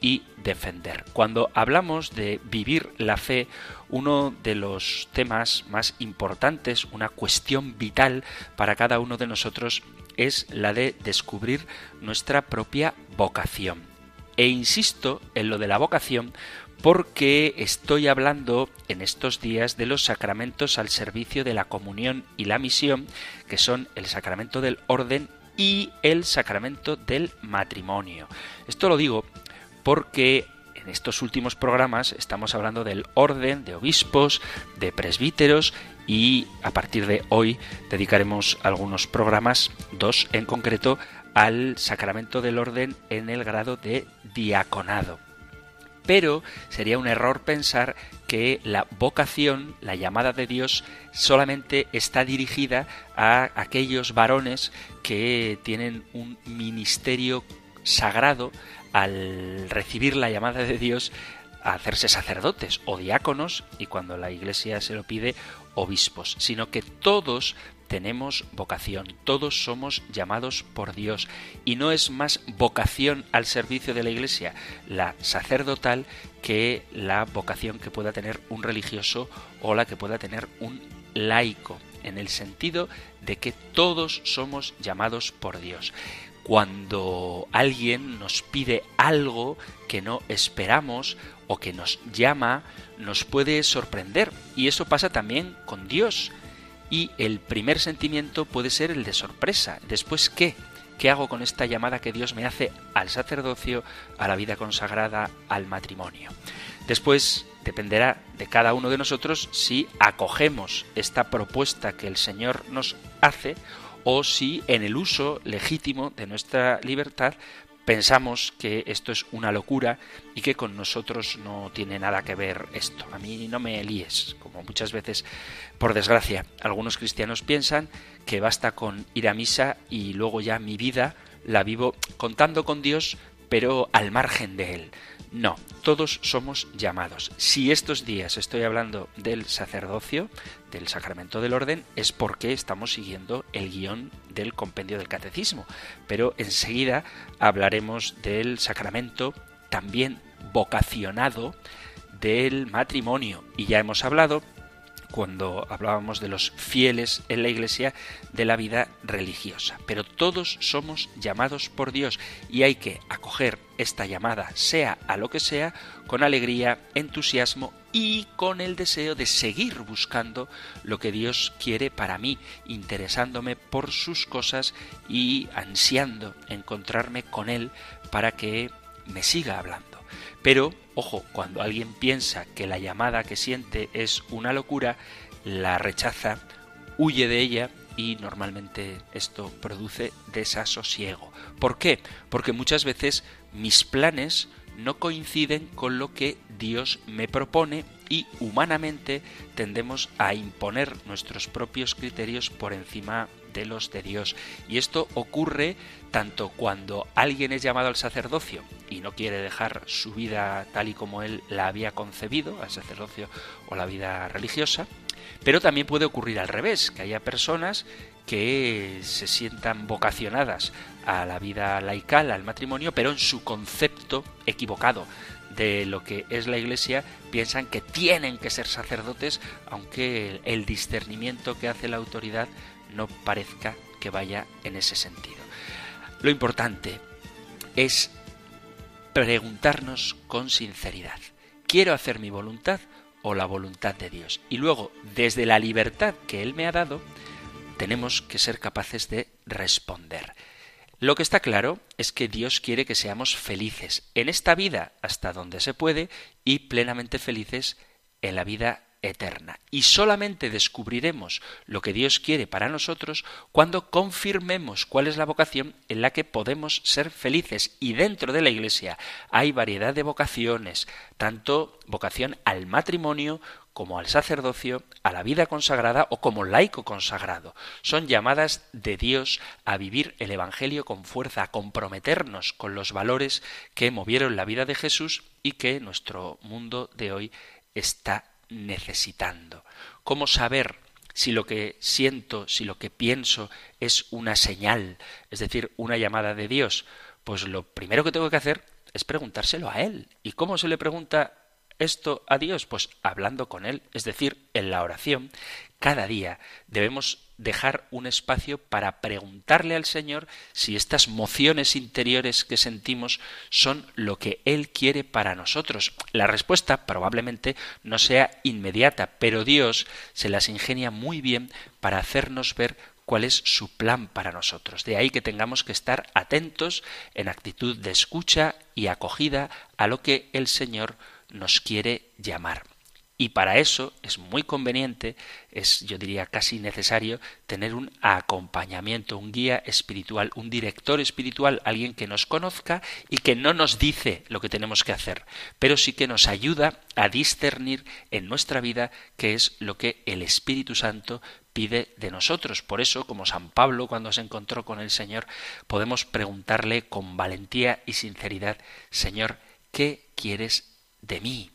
y defender. Cuando hablamos de vivir la fe, uno de los temas más importantes, una cuestión vital para cada uno de nosotros es la de descubrir nuestra propia vocación. E insisto en lo de la vocación porque estoy hablando en estos días de los sacramentos al servicio de la comunión y la misión, que son el sacramento del orden y el sacramento del matrimonio. Esto lo digo porque en estos últimos programas estamos hablando del orden de obispos, de presbíteros y a partir de hoy dedicaremos algunos programas, dos en concreto, al sacramento del orden en el grado de diaconado. Pero sería un error pensar que la vocación, la llamada de Dios, solamente está dirigida a aquellos varones que tienen un ministerio sagrado al recibir la llamada de Dios a hacerse sacerdotes o diáconos y cuando la Iglesia se lo pide obispos, sino que todos tenemos vocación, todos somos llamados por Dios. Y no es más vocación al servicio de la Iglesia, la sacerdotal, que la vocación que pueda tener un religioso o la que pueda tener un laico, en el sentido de que todos somos llamados por Dios cuando alguien nos pide algo que no esperamos o que nos llama, nos puede sorprender. Y eso pasa también con Dios. Y el primer sentimiento puede ser el de sorpresa. Después, ¿qué? ¿Qué hago con esta llamada que Dios me hace al sacerdocio, a la vida consagrada, al matrimonio? Después dependerá de cada uno de nosotros si acogemos esta propuesta que el Señor nos hace o si en el uso legítimo de nuestra libertad pensamos que esto es una locura y que con nosotros no tiene nada que ver esto. A mí no me líes, como muchas veces, por desgracia, algunos cristianos piensan que basta con ir a misa y luego ya mi vida la vivo contando con Dios, pero al margen de Él. No, todos somos llamados. Si estos días estoy hablando del sacerdocio, del sacramento del orden, es porque estamos siguiendo el guion del compendio del catecismo. Pero enseguida hablaremos del sacramento también vocacionado del matrimonio. Y ya hemos hablado cuando hablábamos de los fieles en la Iglesia de la vida religiosa. Pero todos somos llamados por Dios y hay que acoger esta llamada, sea a lo que sea, con alegría, entusiasmo y con el deseo de seguir buscando lo que Dios quiere para mí, interesándome por sus cosas y ansiando encontrarme con Él para que me siga hablando. Pero, ojo, cuando alguien piensa que la llamada que siente es una locura, la rechaza, huye de ella y normalmente esto produce desasosiego. ¿Por qué? Porque muchas veces mis planes no coinciden con lo que Dios me propone y humanamente tendemos a imponer nuestros propios criterios por encima de los de Dios. Y esto ocurre tanto cuando alguien es llamado al sacerdocio y no quiere dejar su vida tal y como él la había concebido, al sacerdocio o la vida religiosa, pero también puede ocurrir al revés, que haya personas que se sientan vocacionadas a la vida laical, al matrimonio, pero en su concepto equivocado de lo que es la Iglesia piensan que tienen que ser sacerdotes, aunque el discernimiento que hace la autoridad no parezca que vaya en ese sentido. Lo importante es preguntarnos con sinceridad, ¿quiero hacer mi voluntad o la voluntad de Dios? Y luego, desde la libertad que Él me ha dado, tenemos que ser capaces de responder. Lo que está claro es que Dios quiere que seamos felices en esta vida hasta donde se puede y plenamente felices en la vida eterna. Y solamente descubriremos lo que Dios quiere para nosotros cuando confirmemos cuál es la vocación en la que podemos ser felices. Y dentro de la Iglesia hay variedad de vocaciones, tanto vocación al matrimonio como al sacerdocio, a la vida consagrada o como laico consagrado. Son llamadas de Dios a vivir el Evangelio con fuerza, a comprometernos con los valores que movieron la vida de Jesús y que nuestro mundo de hoy está necesitando. ¿Cómo saber si lo que siento, si lo que pienso es una señal, es decir, una llamada de Dios? Pues lo primero que tengo que hacer es preguntárselo a Él. ¿Y cómo se le pregunta esto a Dios? Pues hablando con Él, es decir, en la oración. Cada día debemos dejar un espacio para preguntarle al Señor si estas mociones interiores que sentimos son lo que Él quiere para nosotros. La respuesta probablemente no sea inmediata, pero Dios se las ingenia muy bien para hacernos ver cuál es su plan para nosotros. De ahí que tengamos que estar atentos en actitud de escucha y acogida a lo que el Señor nos quiere llamar. Y para eso es muy conveniente, es yo diría casi necesario, tener un acompañamiento, un guía espiritual, un director espiritual, alguien que nos conozca y que no nos dice lo que tenemos que hacer, pero sí que nos ayuda a discernir en nuestra vida qué es lo que el Espíritu Santo pide de nosotros. Por eso, como San Pablo cuando se encontró con el Señor, podemos preguntarle con valentía y sinceridad, Señor, ¿qué quieres de mí?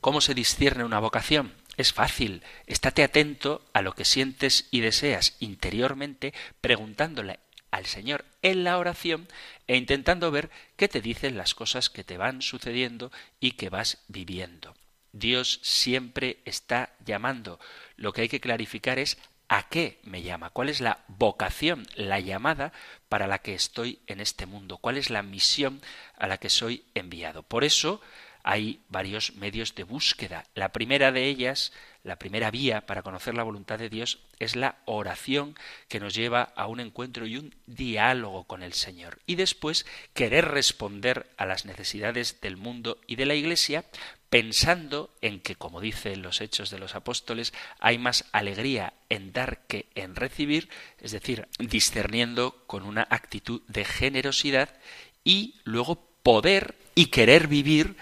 ¿Cómo se discierne una vocación? Es fácil. Estate atento a lo que sientes y deseas interiormente, preguntándole al Señor en la oración e intentando ver qué te dicen las cosas que te van sucediendo y que vas viviendo. Dios siempre está llamando. Lo que hay que clarificar es a qué me llama, cuál es la vocación, la llamada para la que estoy en este mundo, cuál es la misión a la que soy enviado. Por eso, hay varios medios de búsqueda. La primera de ellas, la primera vía para conocer la voluntad de Dios es la oración que nos lleva a un encuentro y un diálogo con el Señor. Y después querer responder a las necesidades del mundo y de la Iglesia pensando en que, como dicen los hechos de los apóstoles, hay más alegría en dar que en recibir, es decir, discerniendo con una actitud de generosidad y luego poder y querer vivir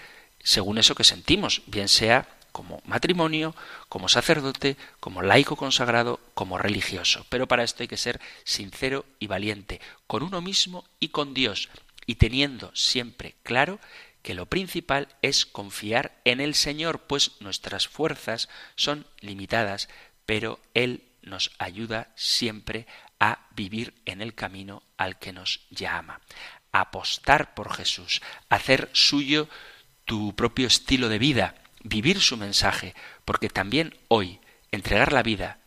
según eso que sentimos, bien sea como matrimonio, como sacerdote, como laico consagrado, como religioso. Pero para esto hay que ser sincero y valiente, con uno mismo y con Dios, y teniendo siempre claro que lo principal es confiar en el Señor, pues nuestras fuerzas son limitadas, pero Él nos ayuda siempre a vivir en el camino al que nos llama. Apostar por Jesús, hacer suyo tu propio estilo de vida, vivir su mensaje, porque también hoy entregar la vida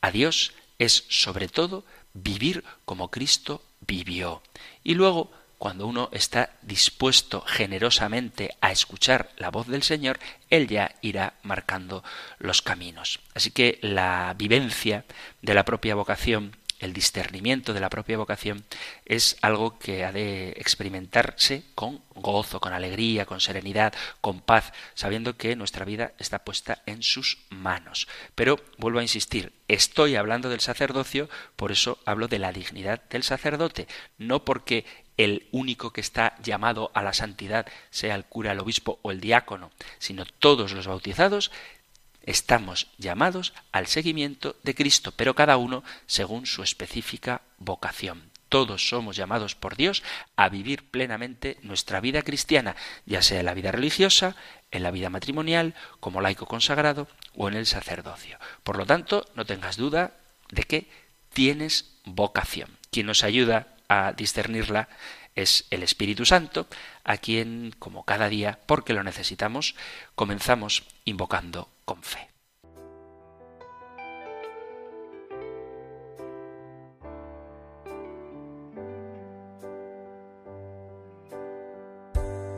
a Dios es sobre todo vivir como Cristo vivió. Y luego, cuando uno está dispuesto generosamente a escuchar la voz del Señor, Él ya irá marcando los caminos. Así que la vivencia de la propia vocación el discernimiento de la propia vocación es algo que ha de experimentarse con gozo, con alegría, con serenidad, con paz, sabiendo que nuestra vida está puesta en sus manos. Pero vuelvo a insistir, estoy hablando del sacerdocio, por eso hablo de la dignidad del sacerdote, no porque el único que está llamado a la santidad sea el cura, el obispo o el diácono, sino todos los bautizados Estamos llamados al seguimiento de Cristo, pero cada uno según su específica vocación. Todos somos llamados por Dios a vivir plenamente nuestra vida cristiana, ya sea en la vida religiosa, en la vida matrimonial, como laico consagrado o en el sacerdocio. Por lo tanto, no tengas duda de que tienes vocación. Quien nos ayuda a discernirla es el Espíritu Santo, a quien, como cada día, porque lo necesitamos, comenzamos invocando con fe.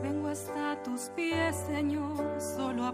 Vengo hasta tus pies, Señor, solo a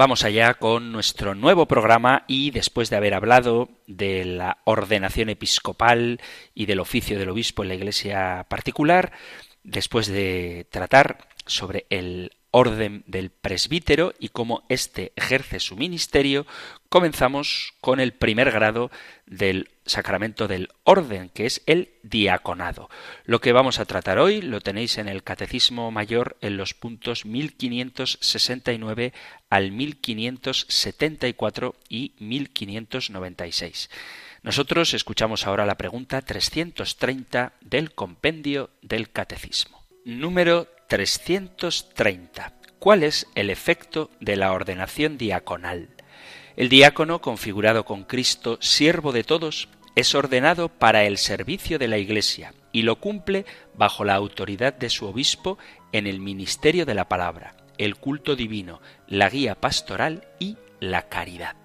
Vamos allá con nuestro nuevo programa y después de haber hablado de la ordenación episcopal y del oficio del obispo en la iglesia particular, después de tratar sobre el orden del presbítero y cómo éste ejerce su ministerio, comenzamos con el primer grado del sacramento del orden, que es el diaconado. Lo que vamos a tratar hoy lo tenéis en el Catecismo Mayor en los puntos 1569 al 1574 y 1596. Nosotros escuchamos ahora la pregunta 330 del compendio del Catecismo. Número 330. ¿Cuál es el efecto de la ordenación diaconal? El diácono, configurado con Cristo, siervo de todos, es ordenado para el servicio de la Iglesia y lo cumple bajo la autoridad de su obispo en el ministerio de la palabra, el culto divino, la guía pastoral y la caridad.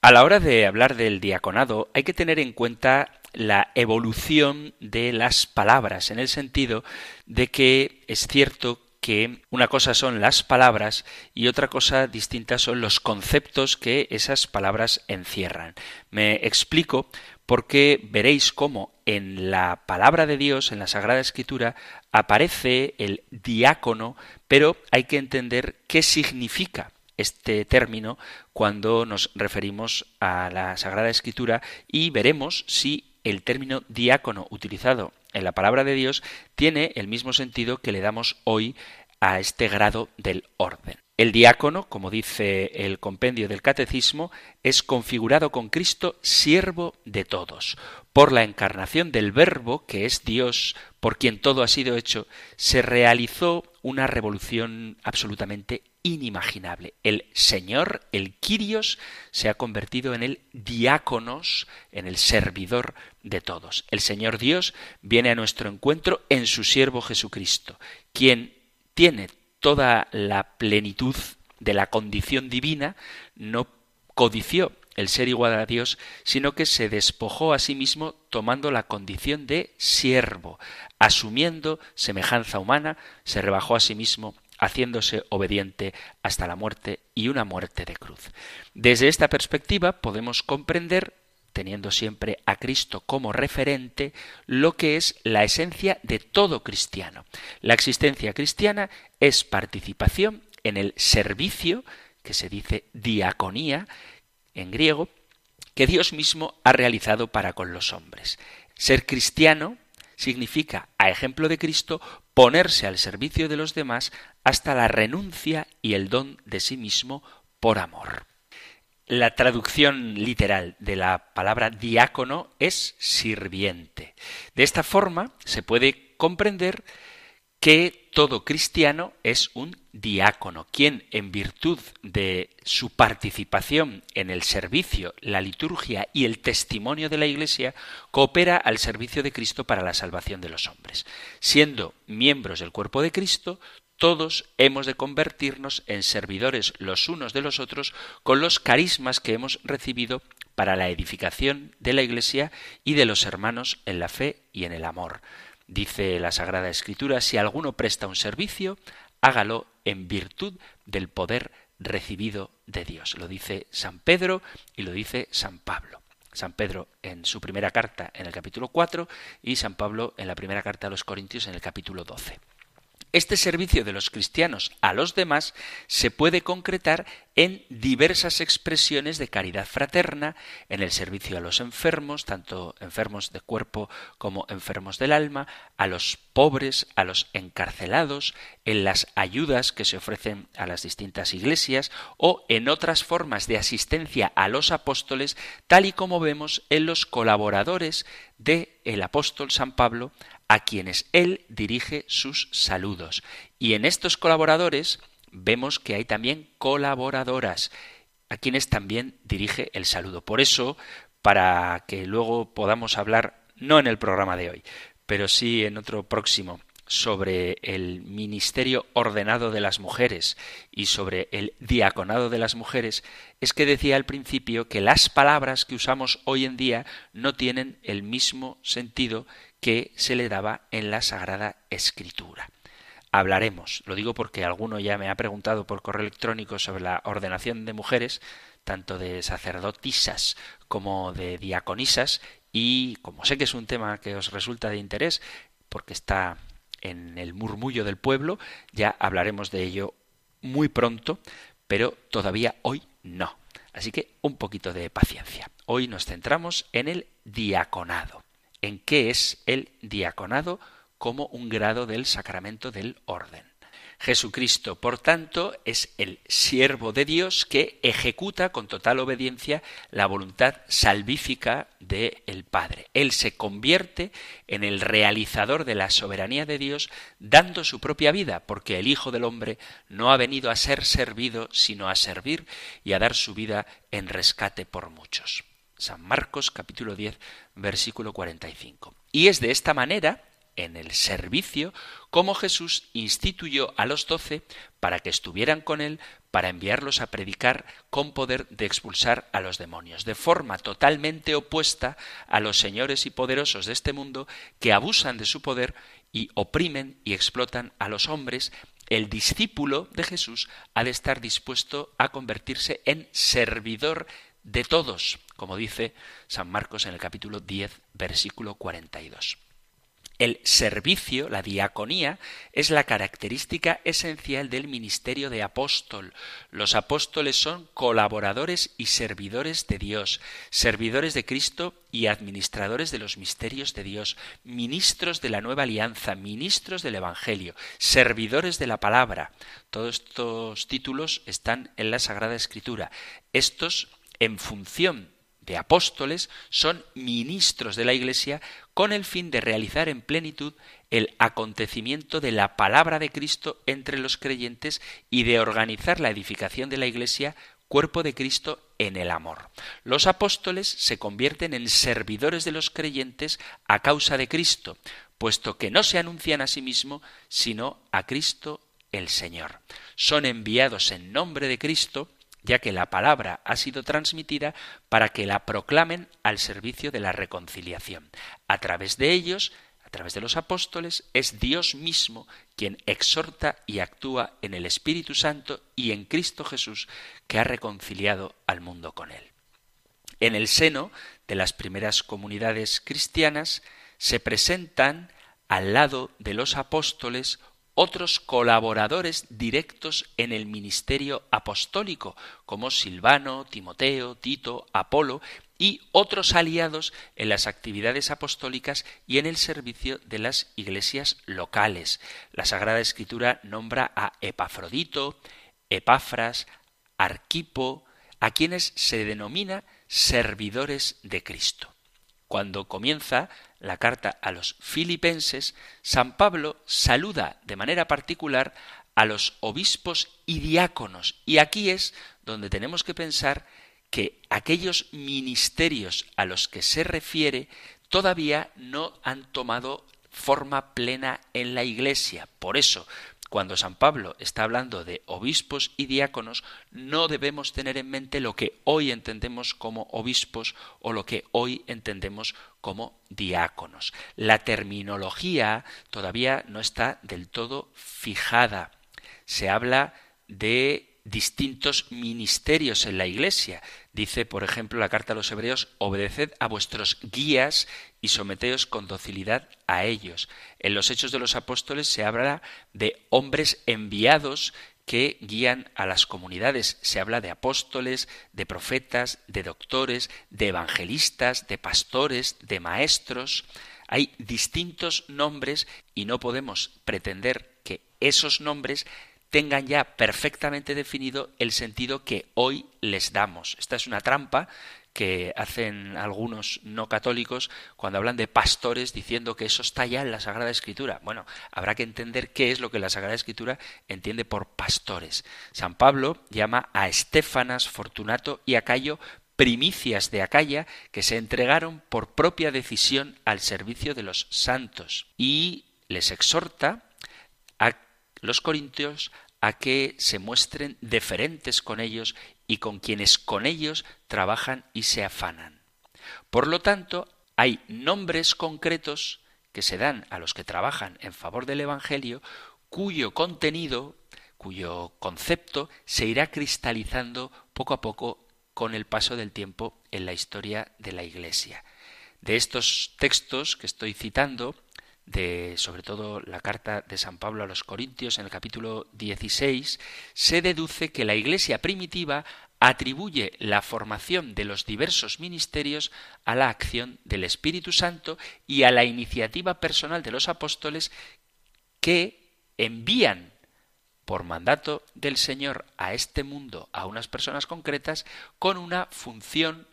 A la hora de hablar del diaconado hay que tener en cuenta la evolución de las palabras, en el sentido de que es cierto que una cosa son las palabras y otra cosa distinta son los conceptos que esas palabras encierran. Me explico porque veréis cómo en la palabra de Dios, en la Sagrada Escritura, aparece el diácono, pero hay que entender qué significa este término cuando nos referimos a la Sagrada Escritura y veremos si el término diácono utilizado en la palabra de Dios tiene el mismo sentido que le damos hoy a este grado del orden. El diácono, como dice el compendio del catecismo, es configurado con Cristo siervo de todos. Por la encarnación del Verbo, que es Dios, por quien todo ha sido hecho, se realizó una revolución absolutamente inimaginable. El Señor, el Quirios, se ha convertido en el diáconos, en el servidor de todos. El Señor Dios viene a nuestro encuentro en su siervo Jesucristo, quien tiene toda la plenitud de la condición divina, no codició el ser igual a Dios, sino que se despojó a sí mismo tomando la condición de siervo, asumiendo semejanza humana, se rebajó a sí mismo haciéndose obediente hasta la muerte y una muerte de cruz. Desde esta perspectiva podemos comprender teniendo siempre a Cristo como referente, lo que es la esencia de todo cristiano. La existencia cristiana es participación en el servicio, que se dice diaconía en griego, que Dios mismo ha realizado para con los hombres. Ser cristiano significa, a ejemplo de Cristo, ponerse al servicio de los demás hasta la renuncia y el don de sí mismo por amor. La traducción literal de la palabra diácono es sirviente. De esta forma se puede comprender que todo cristiano es un diácono, quien en virtud de su participación en el servicio, la liturgia y el testimonio de la Iglesia, coopera al servicio de Cristo para la salvación de los hombres. Siendo miembros del cuerpo de Cristo, todos hemos de convertirnos en servidores los unos de los otros con los carismas que hemos recibido para la edificación de la Iglesia y de los hermanos en la fe y en el amor. Dice la Sagrada Escritura, si alguno presta un servicio, hágalo en virtud del poder recibido de Dios. Lo dice San Pedro y lo dice San Pablo. San Pedro en su primera carta en el capítulo 4 y San Pablo en la primera carta a los Corintios en el capítulo 12. Este servicio de los cristianos a los demás se puede concretar en diversas expresiones de caridad fraterna, en el servicio a los enfermos, tanto enfermos de cuerpo como enfermos del alma, a los pobres, a los encarcelados, en las ayudas que se ofrecen a las distintas iglesias o en otras formas de asistencia a los apóstoles, tal y como vemos en los colaboradores de el apóstol San Pablo a quienes él dirige sus saludos. Y en estos colaboradores vemos que hay también colaboradoras. a quienes también dirige el saludo. Por eso, para que luego podamos hablar, no en el programa de hoy, pero sí en otro próximo, sobre el ministerio ordenado de las mujeres y sobre el diaconado de las mujeres es que decía al principio que las palabras que usamos hoy en día no tienen el mismo sentido que se le daba en la Sagrada Escritura. Hablaremos, lo digo porque alguno ya me ha preguntado por correo electrónico sobre la ordenación de mujeres, tanto de sacerdotisas como de diaconisas, y como sé que es un tema que os resulta de interés, porque está en el murmullo del pueblo, ya hablaremos de ello muy pronto, pero todavía hoy no. Así que un poquito de paciencia. Hoy nos centramos en el diaconado. ¿En qué es el diaconado como un grado del sacramento del orden? Jesucristo, por tanto, es el siervo de Dios que ejecuta con total obediencia la voluntad salvífica del Padre. Él se convierte en el realizador de la soberanía de Dios, dando su propia vida, porque el Hijo del Hombre no ha venido a ser servido, sino a servir y a dar su vida en rescate por muchos. San Marcos capítulo 10, versículo 45. Y es de esta manera en el servicio, como Jesús instituyó a los doce para que estuvieran con él, para enviarlos a predicar con poder de expulsar a los demonios, de forma totalmente opuesta a los señores y poderosos de este mundo que abusan de su poder y oprimen y explotan a los hombres, el discípulo de Jesús ha de estar dispuesto a convertirse en servidor de todos, como dice San Marcos en el capítulo 10, versículo 42. El servicio, la diaconía, es la característica esencial del ministerio de apóstol. Los apóstoles son colaboradores y servidores de Dios, servidores de Cristo y administradores de los misterios de Dios, ministros de la nueva alianza, ministros del Evangelio, servidores de la palabra. Todos estos títulos están en la Sagrada Escritura. Estos en función de apóstoles son ministros de la Iglesia con el fin de realizar en plenitud el acontecimiento de la palabra de Cristo entre los creyentes y de organizar la edificación de la Iglesia, cuerpo de Cristo, en el amor. Los apóstoles se convierten en servidores de los creyentes a causa de Cristo, puesto que no se anuncian a sí mismos, sino a Cristo el Señor. Son enviados en nombre de Cristo ya que la palabra ha sido transmitida para que la proclamen al servicio de la reconciliación. A través de ellos, a través de los apóstoles, es Dios mismo quien exhorta y actúa en el Espíritu Santo y en Cristo Jesús, que ha reconciliado al mundo con él. En el seno de las primeras comunidades cristianas se presentan al lado de los apóstoles otros colaboradores directos en el ministerio apostólico, como Silvano, Timoteo, Tito, Apolo, y otros aliados en las actividades apostólicas y en el servicio de las iglesias locales. La Sagrada Escritura nombra a Epafrodito, Epafras, Arquipo, a quienes se denomina servidores de Cristo. Cuando comienza la carta a los filipenses, San Pablo saluda de manera particular a los obispos y diáconos. Y aquí es donde tenemos que pensar que aquellos ministerios a los que se refiere todavía no han tomado forma plena en la Iglesia. Por eso, cuando San Pablo está hablando de obispos y diáconos, no debemos tener en mente lo que hoy entendemos como obispos o lo que hoy entendemos como diáconos. La terminología todavía no está del todo fijada. Se habla de distintos ministerios en la Iglesia. Dice, por ejemplo, la carta a los Hebreos, obedeced a vuestros guías y someteos con docilidad a ellos. En los Hechos de los Apóstoles se habla de hombres enviados que guían a las comunidades. Se habla de apóstoles, de profetas, de doctores, de evangelistas, de pastores, de maestros. Hay distintos nombres y no podemos pretender que esos nombres tengan ya perfectamente definido el sentido que hoy les damos. Esta es una trampa que hacen algunos no católicos cuando hablan de pastores diciendo que eso está ya en la Sagrada Escritura. Bueno, habrá que entender qué es lo que la Sagrada Escritura entiende por pastores. San Pablo llama a Estefanas, Fortunato y Acayo primicias de Acaya que se entregaron por propia decisión al servicio de los santos y les exhorta los corintios a que se muestren deferentes con ellos y con quienes con ellos trabajan y se afanan. Por lo tanto, hay nombres concretos que se dan a los que trabajan en favor del Evangelio cuyo contenido, cuyo concepto se irá cristalizando poco a poco con el paso del tiempo en la historia de la Iglesia. De estos textos que estoy citando, de sobre todo la carta de San Pablo a los Corintios en el capítulo 16, se deduce que la Iglesia primitiva atribuye la formación de los diversos ministerios a la acción del Espíritu Santo y a la iniciativa personal de los apóstoles que envían por mandato del Señor a este mundo a unas personas concretas con una función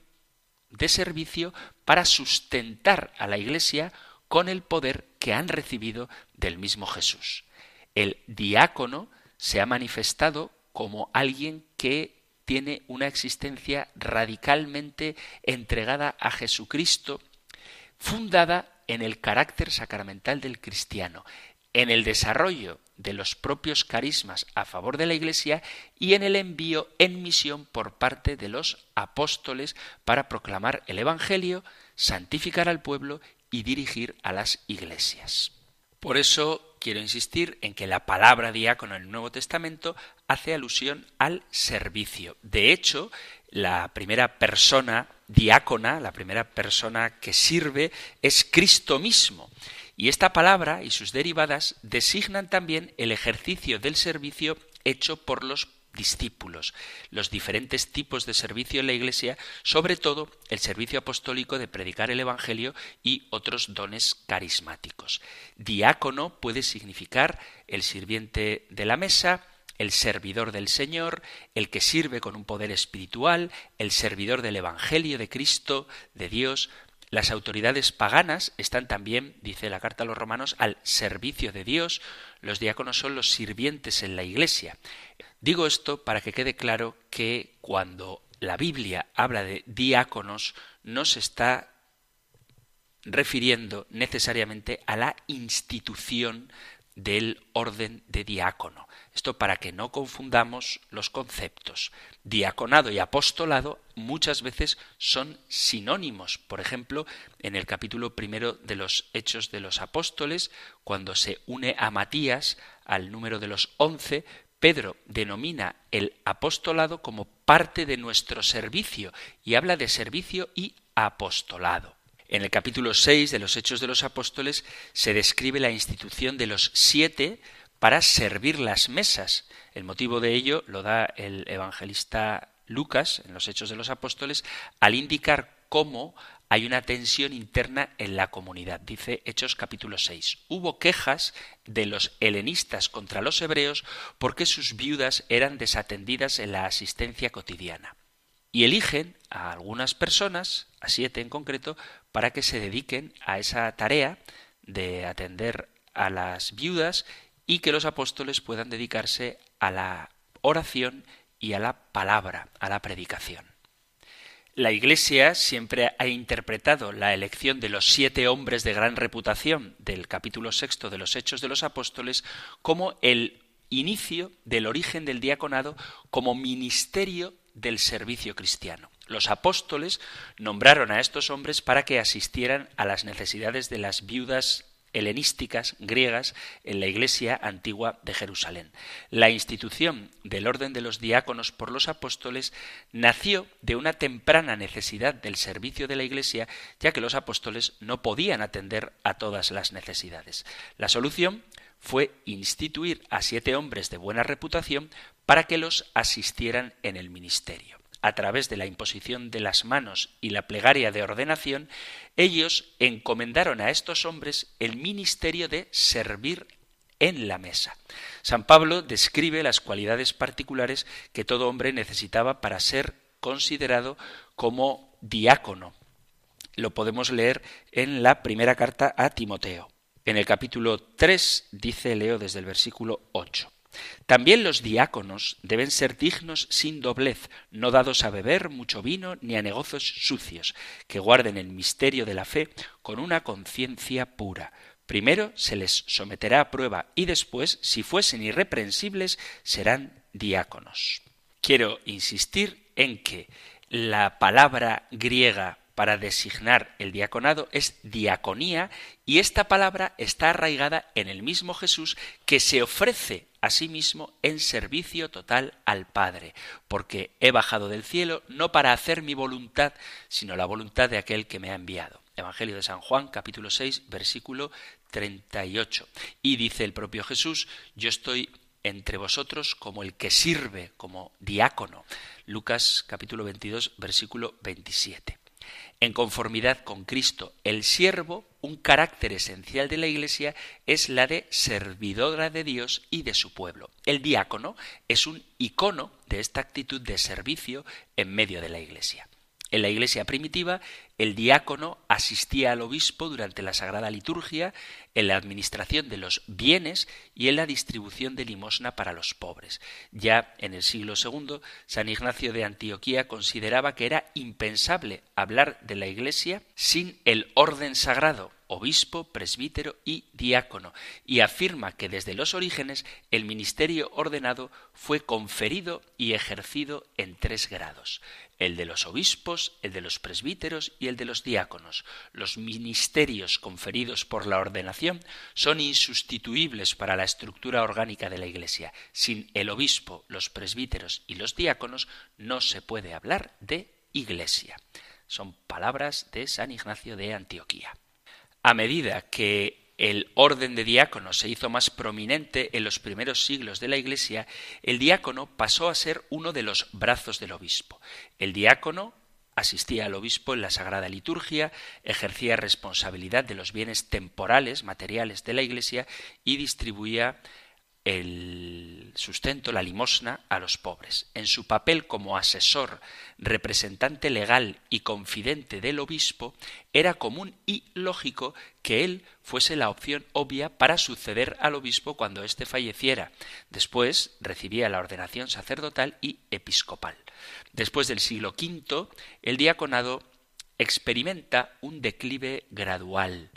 de servicio para sustentar a la Iglesia con el poder que han recibido del mismo Jesús. El diácono se ha manifestado como alguien que tiene una existencia radicalmente entregada a Jesucristo, fundada en el carácter sacramental del cristiano, en el desarrollo de los propios carismas a favor de la Iglesia y en el envío en misión por parte de los apóstoles para proclamar el Evangelio, santificar al pueblo y dirigir a las iglesias. Por eso quiero insistir en que la palabra diácono en el Nuevo Testamento hace alusión al servicio. De hecho, la primera persona diácona, la primera persona que sirve, es Cristo mismo. Y esta palabra y sus derivadas designan también el ejercicio del servicio hecho por los discípulos, los diferentes tipos de servicio en la Iglesia, sobre todo el servicio apostólico de predicar el Evangelio y otros dones carismáticos. Diácono puede significar el sirviente de la mesa, el servidor del Señor, el que sirve con un poder espiritual, el servidor del Evangelio de Cristo, de Dios, las autoridades paganas están también, dice la carta a los romanos, al servicio de Dios. Los diáconos son los sirvientes en la Iglesia. Digo esto para que quede claro que cuando la Biblia habla de diáconos no se está refiriendo necesariamente a la institución del orden de diácono. Esto para que no confundamos los conceptos. Diaconado y apostolado muchas veces son sinónimos. Por ejemplo, en el capítulo primero de los Hechos de los Apóstoles, cuando se une a Matías al número de los once, Pedro denomina el apostolado como parte de nuestro servicio y habla de servicio y apostolado. En el capítulo 6 de los Hechos de los Apóstoles se describe la institución de los siete para servir las mesas. El motivo de ello lo da el evangelista Lucas en los Hechos de los Apóstoles al indicar cómo hay una tensión interna en la comunidad. Dice Hechos capítulo 6. Hubo quejas de los helenistas contra los hebreos porque sus viudas eran desatendidas en la asistencia cotidiana. Y eligen a algunas personas, a siete en concreto, para que se dediquen a esa tarea de atender a las viudas y que los apóstoles puedan dedicarse a la oración y a la palabra, a la predicación. La Iglesia siempre ha interpretado la elección de los siete hombres de gran reputación del capítulo sexto de los Hechos de los Apóstoles como el inicio del origen del diaconado como ministerio del servicio cristiano. Los apóstoles nombraron a estos hombres para que asistieran a las necesidades de las viudas helenísticas griegas en la Iglesia antigua de Jerusalén. La institución del orden de los diáconos por los apóstoles nació de una temprana necesidad del servicio de la Iglesia, ya que los apóstoles no podían atender a todas las necesidades. La solución fue instituir a siete hombres de buena reputación para que los asistieran en el ministerio. A través de la imposición de las manos y la plegaria de ordenación, ellos encomendaron a estos hombres el ministerio de servir en la mesa. San Pablo describe las cualidades particulares que todo hombre necesitaba para ser considerado como diácono. Lo podemos leer en la primera carta a Timoteo. En el capítulo 3 dice Leo desde el versículo 8. También los diáconos deben ser dignos sin doblez, no dados a beber mucho vino ni a negocios sucios, que guarden el misterio de la fe con una conciencia pura. Primero se les someterá a prueba y después, si fuesen irreprensibles, serán diáconos. Quiero insistir en que la palabra griega para designar el diaconado es diaconía y esta palabra está arraigada en el mismo Jesús que se ofrece a sí mismo en servicio total al Padre, porque he bajado del cielo no para hacer mi voluntad, sino la voluntad de aquel que me ha enviado. Evangelio de San Juan, capítulo 6, versículo 38. Y dice el propio Jesús, yo estoy entre vosotros como el que sirve, como diácono. Lucas capítulo 22, versículo 27 en conformidad con Cristo el siervo, un carácter esencial de la Iglesia es la de servidora de Dios y de su pueblo. El diácono es un icono de esta actitud de servicio en medio de la Iglesia. En la iglesia primitiva, el diácono asistía al obispo durante la sagrada liturgia, en la administración de los bienes y en la distribución de limosna para los pobres. Ya en el siglo II, San Ignacio de Antioquía consideraba que era impensable hablar de la iglesia sin el orden sagrado, obispo, presbítero y diácono, y afirma que desde los orígenes el ministerio ordenado fue conferido y ejercido en tres grados el de los obispos, el de los presbíteros y el de los diáconos. Los ministerios conferidos por la ordenación son insustituibles para la estructura orgánica de la Iglesia. Sin el obispo, los presbíteros y los diáconos no se puede hablar de Iglesia. Son palabras de San Ignacio de Antioquía. A medida que el orden de diáconos se hizo más prominente en los primeros siglos de la Iglesia, el diácono pasó a ser uno de los brazos del obispo. El diácono asistía al obispo en la sagrada liturgia, ejercía responsabilidad de los bienes temporales, materiales de la Iglesia y distribuía el sustento, la limosna, a los pobres. En su papel como asesor, representante legal y confidente del obispo, era común y lógico que él fuese la opción obvia para suceder al obispo cuando éste falleciera. Después recibía la ordenación sacerdotal y episcopal. Después del siglo V, el diaconado experimenta un declive gradual.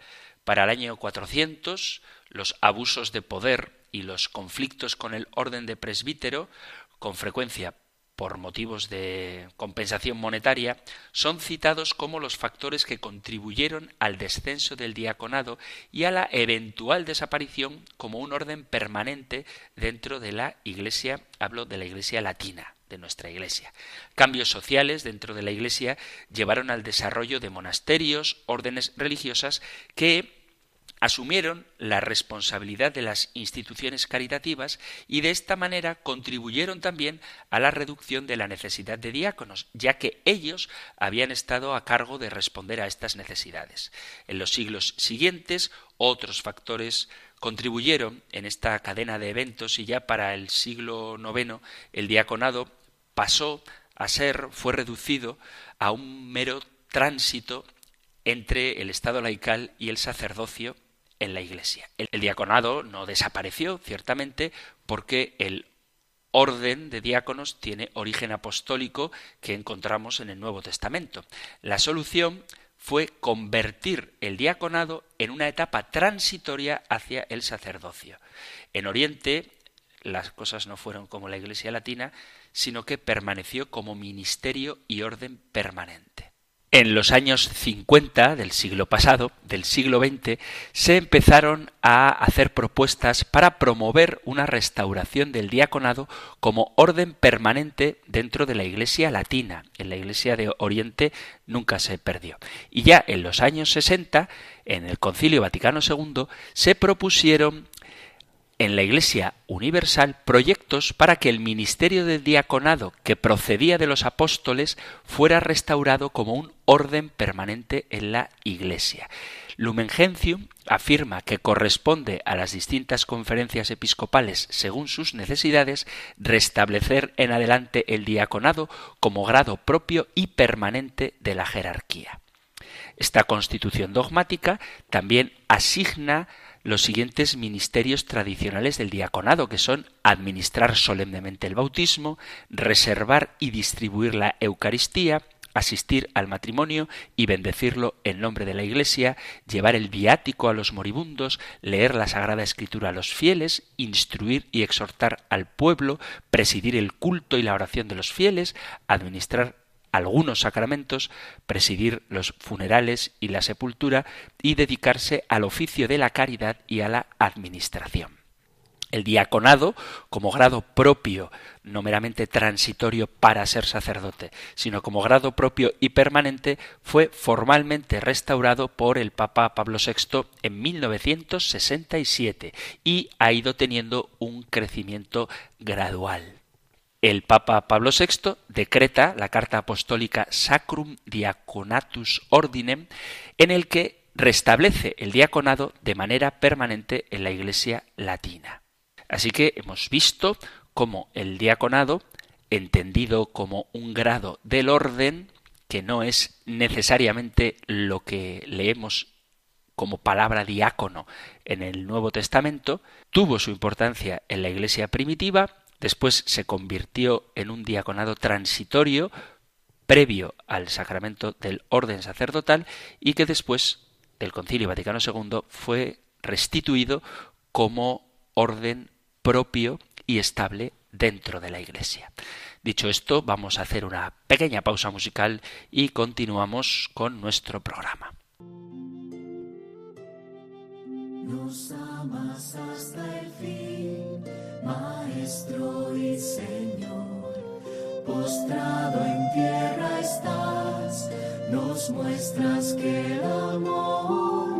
Para el año 400, los abusos de poder y los conflictos con el orden de presbítero, con frecuencia por motivos de compensación monetaria, son citados como los factores que contribuyeron al descenso del diaconado y a la eventual desaparición como un orden permanente dentro de la Iglesia, hablo de la Iglesia latina, de nuestra Iglesia. Cambios sociales dentro de la Iglesia llevaron al desarrollo de monasterios, órdenes religiosas que asumieron la responsabilidad de las instituciones caritativas y de esta manera contribuyeron también a la reducción de la necesidad de diáconos, ya que ellos habían estado a cargo de responder a estas necesidades. En los siglos siguientes, otros factores contribuyeron en esta cadena de eventos y ya para el siglo IX el diaconado pasó a ser, fue reducido a un mero tránsito entre el Estado laical y el sacerdocio en la Iglesia. El, diaconado no desapareció, ciertamente, porque el orden de diáconos tiene origen apostólico que encontramos en el Nuevo Testamento. La solución fue convertir el diaconado en una etapa transitoria hacia el sacerdocio. En Oriente las cosas no fueron como la Iglesia latina, sino que permaneció como ministerio y orden permanente. En los años 50 del siglo pasado, del siglo XX, se empezaron a hacer propuestas para promover una restauración del diaconado como orden permanente dentro de la Iglesia latina. En la Iglesia de Oriente nunca se perdió. Y ya en los años 60, en el Concilio Vaticano II, se propusieron en la Iglesia Universal proyectos para que el ministerio del diaconado que procedía de los apóstoles fuera restaurado como un orden permanente en la Iglesia. Lumen Gentium afirma que corresponde a las distintas conferencias episcopales, según sus necesidades, restablecer en adelante el diaconado como grado propio y permanente de la jerarquía. Esta constitución dogmática también asigna los siguientes ministerios tradicionales del diaconado, que son administrar solemnemente el bautismo, reservar y distribuir la Eucaristía, asistir al matrimonio y bendecirlo en nombre de la Iglesia, llevar el viático a los moribundos, leer la Sagrada Escritura a los fieles, instruir y exhortar al pueblo, presidir el culto y la oración de los fieles, administrar algunos sacramentos, presidir los funerales y la sepultura y dedicarse al oficio de la caridad y a la administración. El diaconado, como grado propio, no meramente transitorio para ser sacerdote, sino como grado propio y permanente, fue formalmente restaurado por el Papa Pablo VI en 1967 y ha ido teniendo un crecimiento gradual el Papa Pablo VI decreta la carta apostólica Sacrum Diaconatus Ordinem, en el que restablece el diaconado de manera permanente en la Iglesia latina. Así que hemos visto cómo el diaconado, entendido como un grado del orden, que no es necesariamente lo que leemos como palabra diácono en el Nuevo Testamento, tuvo su importancia en la Iglesia primitiva Después se convirtió en un diaconado transitorio previo al sacramento del orden sacerdotal y que después del Concilio Vaticano II fue restituido como orden propio y estable dentro de la Iglesia. Dicho esto, vamos a hacer una pequeña pausa musical y continuamos con nuestro programa. hasta el fin Maestro y Señor, postrado en tierra estás, nos muestras que el amor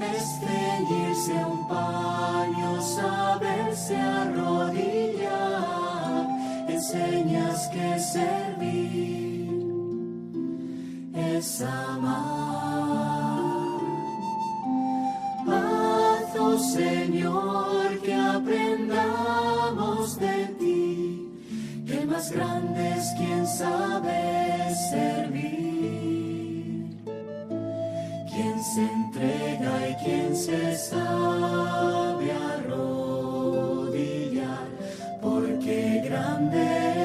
es ceñirse un paño, saberse arrodillar, enseñas que servir es amar. Señor, que aprendamos de ti, que más grande es quien sabe servir, quien se entrega y quien se sabe arrodillar, porque grande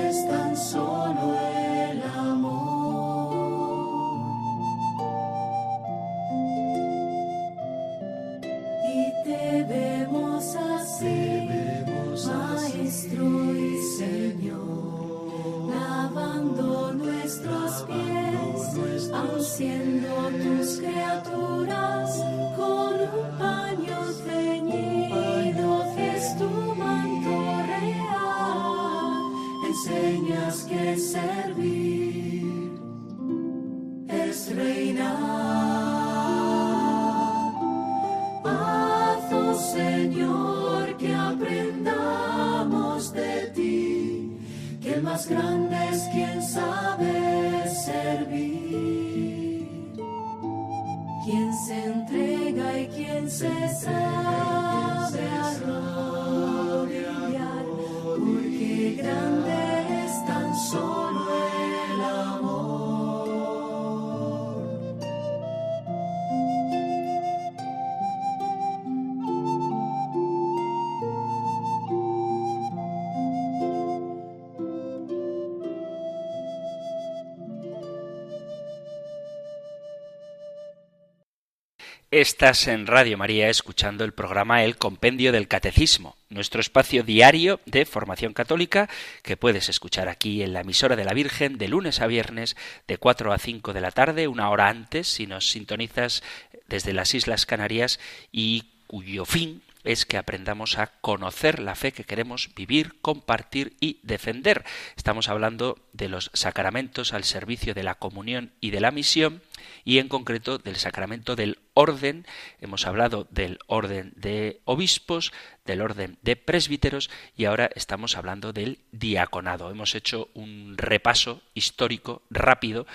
Estás en Radio María escuchando el programa El Compendio del Catecismo, nuestro espacio diario de formación católica que puedes escuchar aquí en la emisora de la Virgen de lunes a viernes de 4 a 5 de la tarde, una hora antes si nos sintonizas desde las Islas Canarias y cuyo fin es que aprendamos a conocer la fe que queremos vivir, compartir y defender. Estamos hablando de los sacramentos al servicio de la comunión y de la misión y en concreto del sacramento del orden. Hemos hablado del orden de obispos, del orden de presbíteros y ahora estamos hablando del diaconado. Hemos hecho un repaso histórico rápido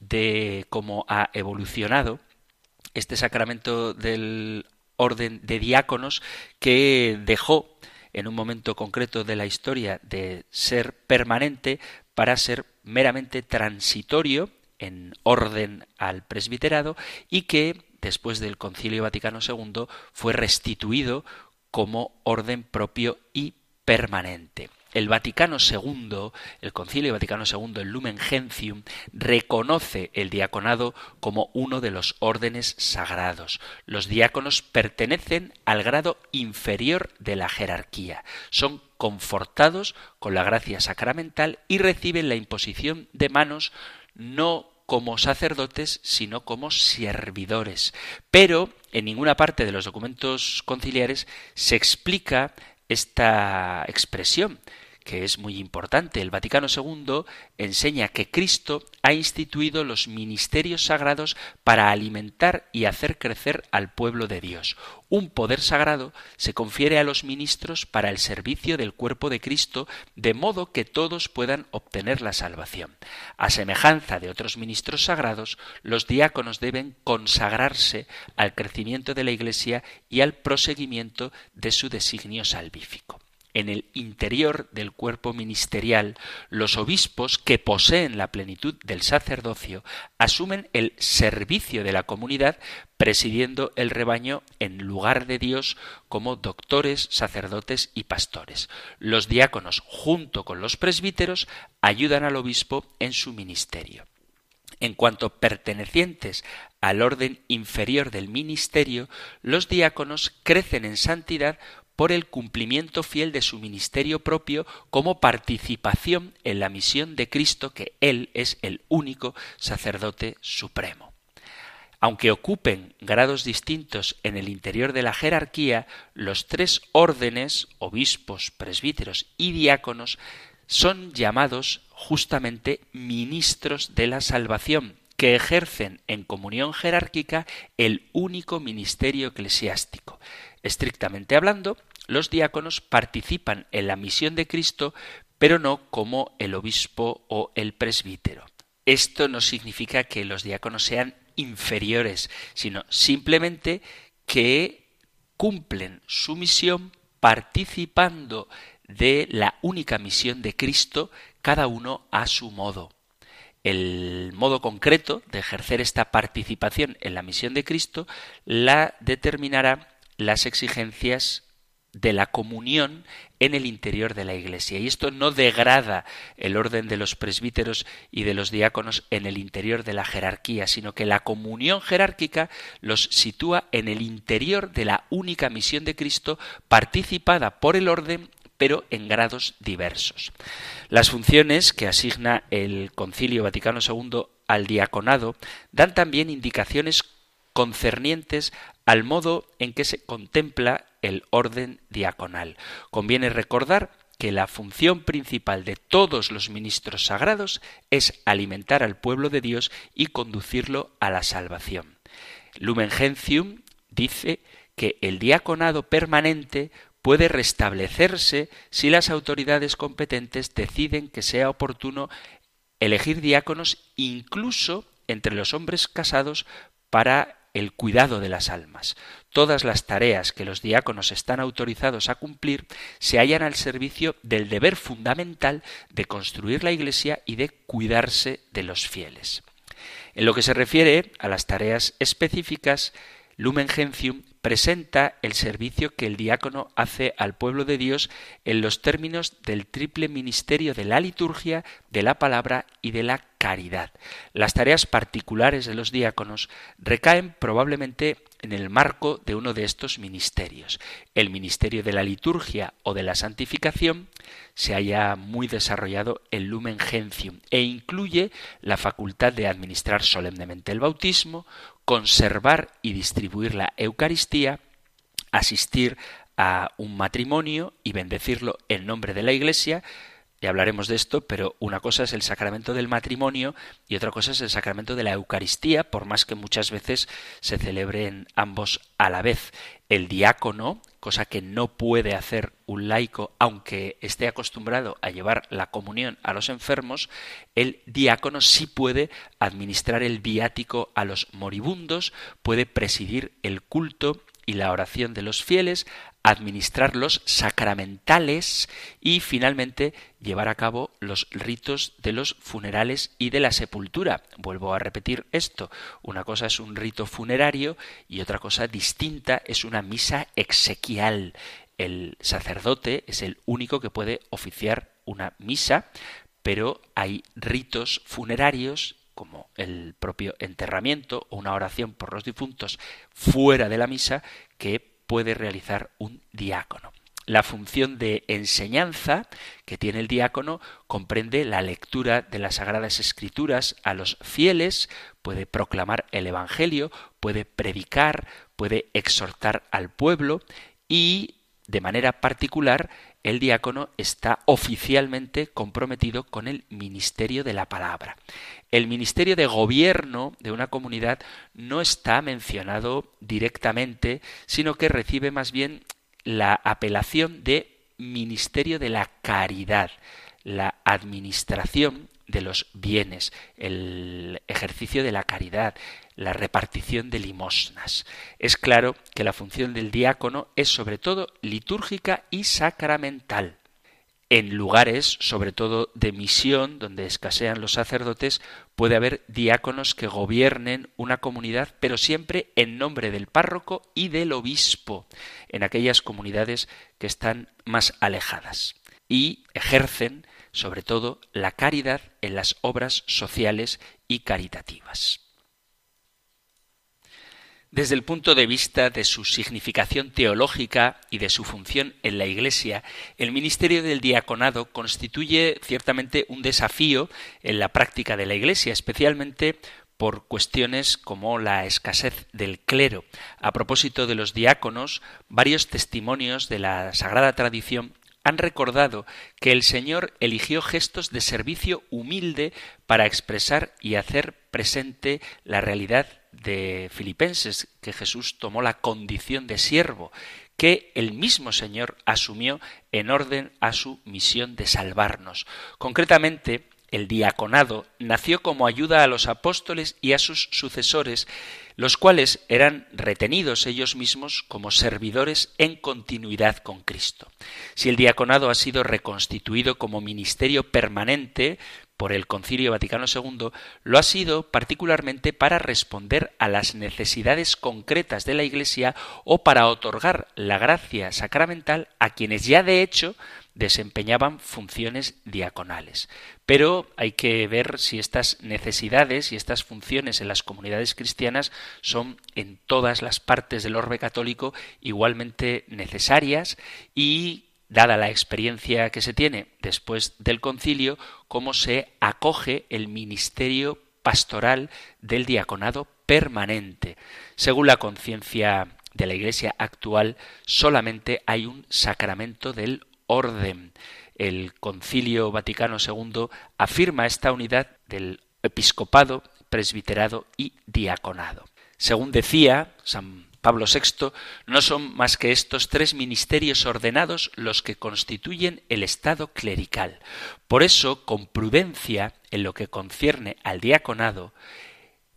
de cómo ha evolucionado este sacramento del orden de diáconos que dejó en un momento concreto de la historia de ser permanente para ser meramente transitorio en orden al presbiterado y que después del Concilio Vaticano II fue restituido como orden propio y permanente. El Vaticano II, el Concilio Vaticano II, el Lumen Gentium, reconoce el diaconado como uno de los órdenes sagrados. Los diáconos pertenecen al grado inferior de la jerarquía. Son confortados con la gracia sacramental y reciben la imposición de manos no como sacerdotes, sino como servidores. Pero en ninguna parte de los documentos conciliares se explica esta expresión que es muy importante. El Vaticano II enseña que Cristo ha instituido los ministerios sagrados para alimentar y hacer crecer al pueblo de Dios. Un poder sagrado se confiere a los ministros para el servicio del cuerpo de Cristo, de modo que todos puedan obtener la salvación. A semejanza de otros ministros sagrados, los diáconos deben consagrarse al crecimiento de la Iglesia y al proseguimiento de su designio salvífico en el interior del cuerpo ministerial, los obispos que poseen la plenitud del sacerdocio asumen el servicio de la comunidad presidiendo el rebaño en lugar de Dios como doctores, sacerdotes y pastores. Los diáconos, junto con los presbíteros, ayudan al obispo en su ministerio. En cuanto pertenecientes al orden inferior del ministerio, los diáconos crecen en santidad por el cumplimiento fiel de su ministerio propio como participación en la misión de Cristo, que Él es el único sacerdote supremo. Aunque ocupen grados distintos en el interior de la jerarquía, los tres órdenes, obispos, presbíteros y diáconos, son llamados justamente ministros de la salvación, que ejercen en comunión jerárquica el único ministerio eclesiástico. Estrictamente hablando, los diáconos participan en la misión de Cristo, pero no como el obispo o el presbítero. Esto no significa que los diáconos sean inferiores, sino simplemente que cumplen su misión participando de la única misión de Cristo, cada uno a su modo. El modo concreto de ejercer esta participación en la misión de Cristo la determinará las exigencias de la comunión en el interior de la Iglesia. Y esto no degrada el orden de los presbíteros y de los diáconos en el interior de la jerarquía, sino que la comunión jerárquica los sitúa en el interior de la única misión de Cristo participada por el orden pero en grados diversos. Las funciones que asigna el Concilio Vaticano II al diaconado dan también indicaciones concernientes al modo en que se contempla el orden diaconal. Conviene recordar que la función principal de todos los ministros sagrados es alimentar al pueblo de Dios y conducirlo a la salvación. Lumen Gentium dice que el diaconado permanente puede restablecerse si las autoridades competentes deciden que sea oportuno elegir diáconos incluso entre los hombres casados para el cuidado de las almas. Todas las tareas que los diáconos están autorizados a cumplir se hallan al servicio del deber fundamental de construir la Iglesia y de cuidarse de los fieles. En lo que se refiere a las tareas específicas, Lumen Gentium presenta el servicio que el diácono hace al pueblo de Dios en los términos del triple ministerio de la liturgia, de la palabra y de la caridad. Las tareas particulares de los diáconos recaen probablemente en el marco de uno de estos ministerios. El ministerio de la liturgia o de la santificación se haya muy desarrollado en Lumen Gentium e incluye la facultad de administrar solemnemente el bautismo, conservar y distribuir la Eucaristía, asistir a un matrimonio y bendecirlo en nombre de la Iglesia, y hablaremos de esto, pero una cosa es el sacramento del matrimonio y otra cosa es el sacramento de la Eucaristía, por más que muchas veces se celebren ambos a la vez. El diácono, cosa que no puede hacer un laico, aunque esté acostumbrado a llevar la comunión a los enfermos, el diácono sí puede administrar el viático a los moribundos, puede presidir el culto y la oración de los fieles, administrar los sacramentales y finalmente llevar a cabo los ritos de los funerales y de la sepultura. Vuelvo a repetir esto. Una cosa es un rito funerario y otra cosa distinta es una misa exequial. El sacerdote es el único que puede oficiar una misa, pero hay ritos funerarios como el propio enterramiento o una oración por los difuntos fuera de la misa que puede realizar un diácono. La función de enseñanza que tiene el diácono comprende la lectura de las Sagradas Escrituras a los fieles, puede proclamar el Evangelio, puede predicar, puede exhortar al pueblo y, de manera particular, el diácono está oficialmente comprometido con el ministerio de la palabra. El ministerio de gobierno de una comunidad no está mencionado directamente, sino que recibe más bien la apelación de ministerio de la caridad, la administración de los bienes, el ejercicio de la caridad, la repartición de limosnas. Es claro que la función del diácono es sobre todo litúrgica y sacramental. En lugares, sobre todo de misión, donde escasean los sacerdotes, puede haber diáconos que gobiernen una comunidad, pero siempre en nombre del párroco y del obispo, en aquellas comunidades que están más alejadas. Y ejercen, sobre todo, la caridad en las obras sociales y caritativas. Desde el punto de vista de su significación teológica y de su función en la Iglesia, el ministerio del diaconado constituye ciertamente un desafío en la práctica de la Iglesia, especialmente por cuestiones como la escasez del clero. A propósito de los diáconos, varios testimonios de la sagrada tradición han recordado que el Señor eligió gestos de servicio humilde para expresar y hacer presente la realidad de Filipenses, que Jesús tomó la condición de siervo, que el mismo Señor asumió en orden a su misión de salvarnos. Concretamente, el diaconado nació como ayuda a los apóstoles y a sus sucesores, los cuales eran retenidos ellos mismos como servidores en continuidad con Cristo. Si el diaconado ha sido reconstituido como ministerio permanente, por el Concilio Vaticano II lo ha sido particularmente para responder a las necesidades concretas de la Iglesia o para otorgar la gracia sacramental a quienes ya de hecho desempeñaban funciones diaconales. Pero hay que ver si estas necesidades y estas funciones en las comunidades cristianas son en todas las partes del orbe católico igualmente necesarias y dada la experiencia que se tiene después del concilio, cómo se acoge el ministerio pastoral del diaconado permanente. Según la conciencia de la Iglesia actual, solamente hay un sacramento del orden. El Concilio Vaticano II afirma esta unidad del episcopado, presbiterado y diaconado. Según decía San Pablo VI, no son más que estos tres ministerios ordenados los que constituyen el Estado clerical. Por eso, con prudencia, en lo que concierne al diaconado,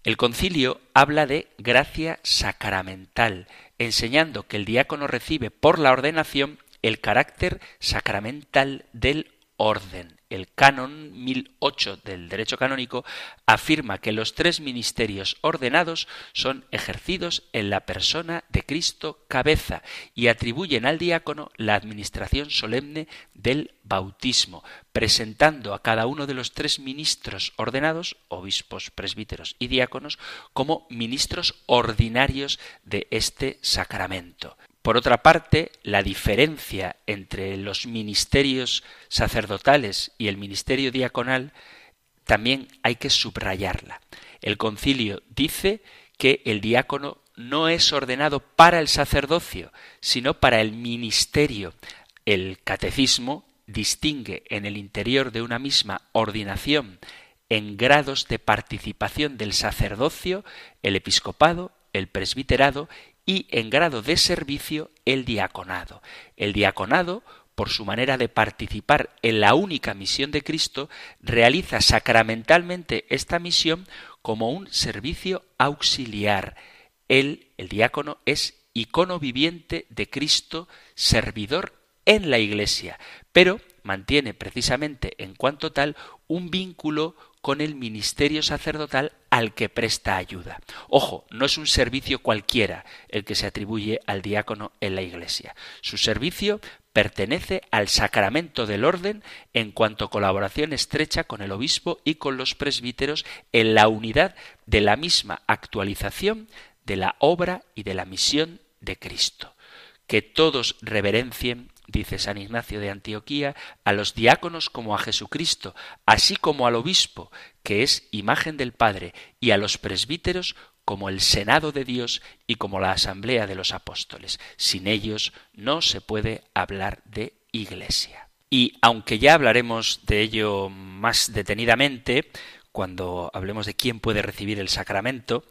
el concilio habla de gracia sacramental, enseñando que el diácono recibe por la ordenación el carácter sacramental del orden. El canon 1008 del derecho canónico afirma que los tres ministerios ordenados son ejercidos en la persona de Cristo cabeza y atribuyen al diácono la administración solemne del bautismo, presentando a cada uno de los tres ministros ordenados, obispos, presbíteros y diáconos, como ministros ordinarios de este sacramento. Por otra parte, la diferencia entre los ministerios sacerdotales y el ministerio diaconal también hay que subrayarla. El concilio dice que el diácono no es ordenado para el sacerdocio, sino para el ministerio. El catecismo distingue en el interior de una misma ordinación en grados de participación del sacerdocio, el episcopado, el presbiterado y en grado de servicio el diaconado. El diaconado, por su manera de participar en la única misión de Cristo, realiza sacramentalmente esta misión como un servicio auxiliar. Él, el diácono, es icono viviente de Cristo, servidor en la Iglesia, pero mantiene precisamente en cuanto tal un vínculo con el ministerio sacerdotal al que presta ayuda. Ojo, no es un servicio cualquiera el que se atribuye al diácono en la Iglesia. Su servicio pertenece al sacramento del orden en cuanto colaboración estrecha con el obispo y con los presbíteros en la unidad de la misma actualización de la obra y de la misión de Cristo. Que todos reverencien dice San Ignacio de Antioquía, a los diáconos como a Jesucristo, así como al obispo, que es imagen del Padre, y a los presbíteros como el Senado de Dios y como la Asamblea de los Apóstoles. Sin ellos no se puede hablar de Iglesia. Y aunque ya hablaremos de ello más detenidamente, cuando hablemos de quién puede recibir el sacramento,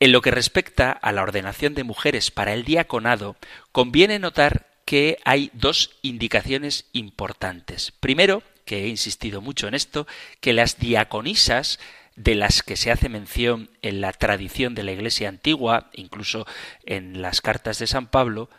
en lo que respecta a la ordenación de mujeres para el diaconado, conviene notar que hay dos indicaciones importantes. Primero, que he insistido mucho en esto, que las diaconisas de las que se hace mención en la tradición de la Iglesia antigua, incluso en las cartas de San Pablo,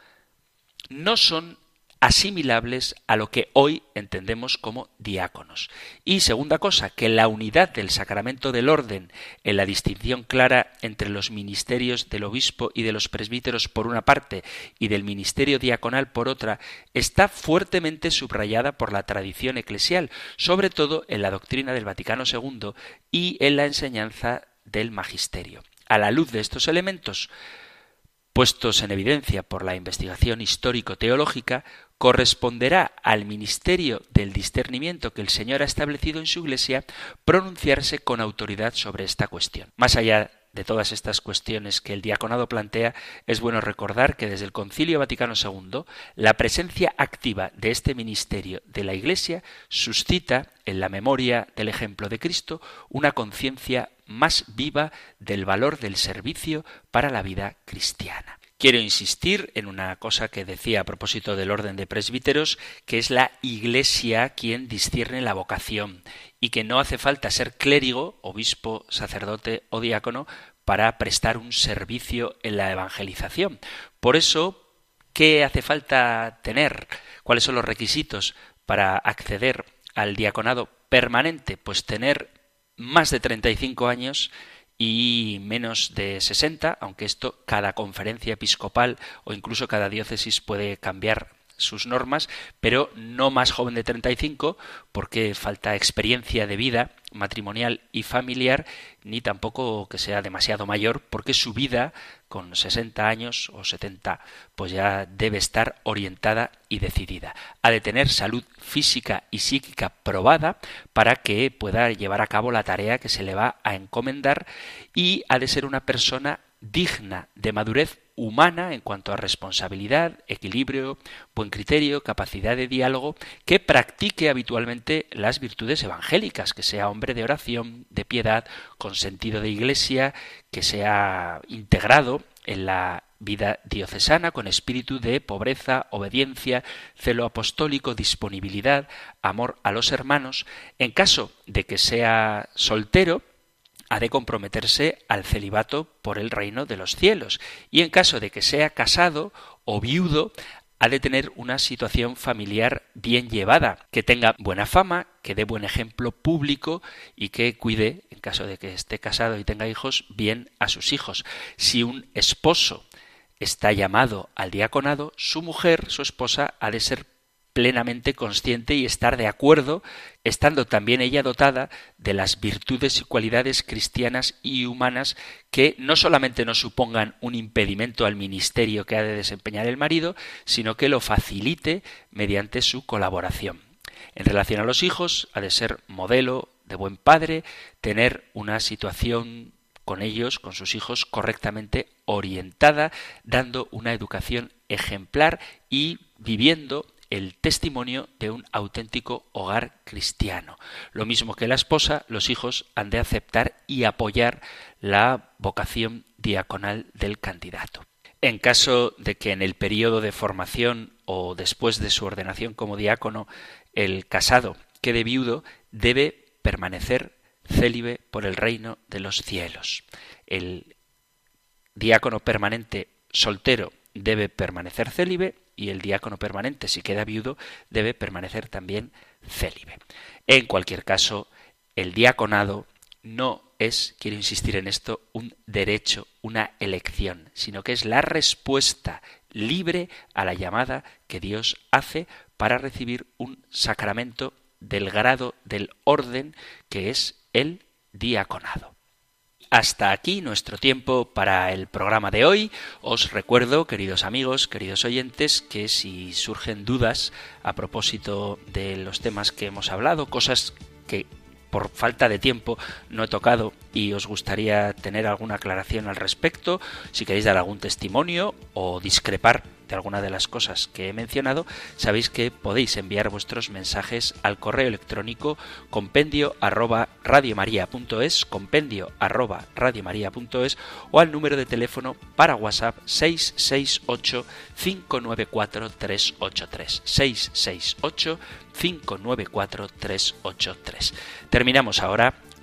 no son asimilables a lo que hoy entendemos como diáconos. Y segunda cosa, que la unidad del sacramento del orden en la distinción clara entre los ministerios del obispo y de los presbíteros por una parte y del ministerio diaconal por otra está fuertemente subrayada por la tradición eclesial, sobre todo en la doctrina del Vaticano II y en la enseñanza del magisterio. A la luz de estos elementos, puestos en evidencia por la investigación histórico-teológica, corresponderá al ministerio del discernimiento que el Señor ha establecido en su Iglesia pronunciarse con autoridad sobre esta cuestión. Más allá de todas estas cuestiones que el diaconado plantea, es bueno recordar que desde el Concilio Vaticano II la presencia activa de este ministerio de la Iglesia suscita en la memoria del ejemplo de Cristo una conciencia más viva del valor del servicio para la vida cristiana. Quiero insistir en una cosa que decía a propósito del orden de presbíteros, que es la Iglesia quien discierne la vocación y que no hace falta ser clérigo, obispo, sacerdote o diácono para prestar un servicio en la evangelización. Por eso, ¿qué hace falta tener? ¿Cuáles son los requisitos para acceder al diaconado permanente? Pues tener más de 35 años y menos de 60, aunque esto cada conferencia episcopal o incluso cada diócesis puede cambiar sus normas, pero no más joven de 35 porque falta experiencia de vida matrimonial y familiar, ni tampoco que sea demasiado mayor porque su vida con 60 años o 70 pues ya debe estar orientada y decidida. Ha de tener salud física y psíquica probada para que pueda llevar a cabo la tarea que se le va a encomendar y ha de ser una persona digna de madurez humana en cuanto a responsabilidad, equilibrio, buen criterio, capacidad de diálogo, que practique habitualmente las virtudes evangélicas, que sea hombre de oración, de piedad, con sentido de iglesia, que sea integrado en la vida diocesana con espíritu de pobreza, obediencia, celo apostólico, disponibilidad, amor a los hermanos. En caso de que sea soltero, ha de comprometerse al celibato por el reino de los cielos y en caso de que sea casado o viudo ha de tener una situación familiar bien llevada, que tenga buena fama, que dé buen ejemplo público y que cuide, en caso de que esté casado y tenga hijos, bien a sus hijos. Si un esposo está llamado al diaconado, su mujer, su esposa, ha de ser plenamente consciente y estar de acuerdo, estando también ella dotada de las virtudes y cualidades cristianas y humanas que no solamente no supongan un impedimento al ministerio que ha de desempeñar el marido, sino que lo facilite mediante su colaboración. En relación a los hijos, ha de ser modelo de buen padre, tener una situación con ellos, con sus hijos, correctamente orientada, dando una educación ejemplar y viviendo el testimonio de un auténtico hogar cristiano. Lo mismo que la esposa, los hijos han de aceptar y apoyar la vocación diaconal del candidato. En caso de que en el periodo de formación o después de su ordenación como diácono el casado quede viudo, debe permanecer célibe por el reino de los cielos. El diácono permanente soltero debe permanecer célibe y el diácono permanente, si queda viudo, debe permanecer también célibe. En cualquier caso, el diaconado no es, quiero insistir en esto, un derecho, una elección, sino que es la respuesta libre a la llamada que Dios hace para recibir un sacramento del grado del orden que es el diaconado. Hasta aquí nuestro tiempo para el programa de hoy. Os recuerdo, queridos amigos, queridos oyentes, que si surgen dudas a propósito de los temas que hemos hablado, cosas que por falta de tiempo no he tocado y os gustaría tener alguna aclaración al respecto, si queréis dar algún testimonio o discrepar de alguna de las cosas que he mencionado, sabéis que podéis enviar vuestros mensajes al correo electrónico compendio arroba radiomaria.es, compendio arroba radiomaria.es o al número de teléfono para WhatsApp 668 594 383 668 594 383. Terminamos ahora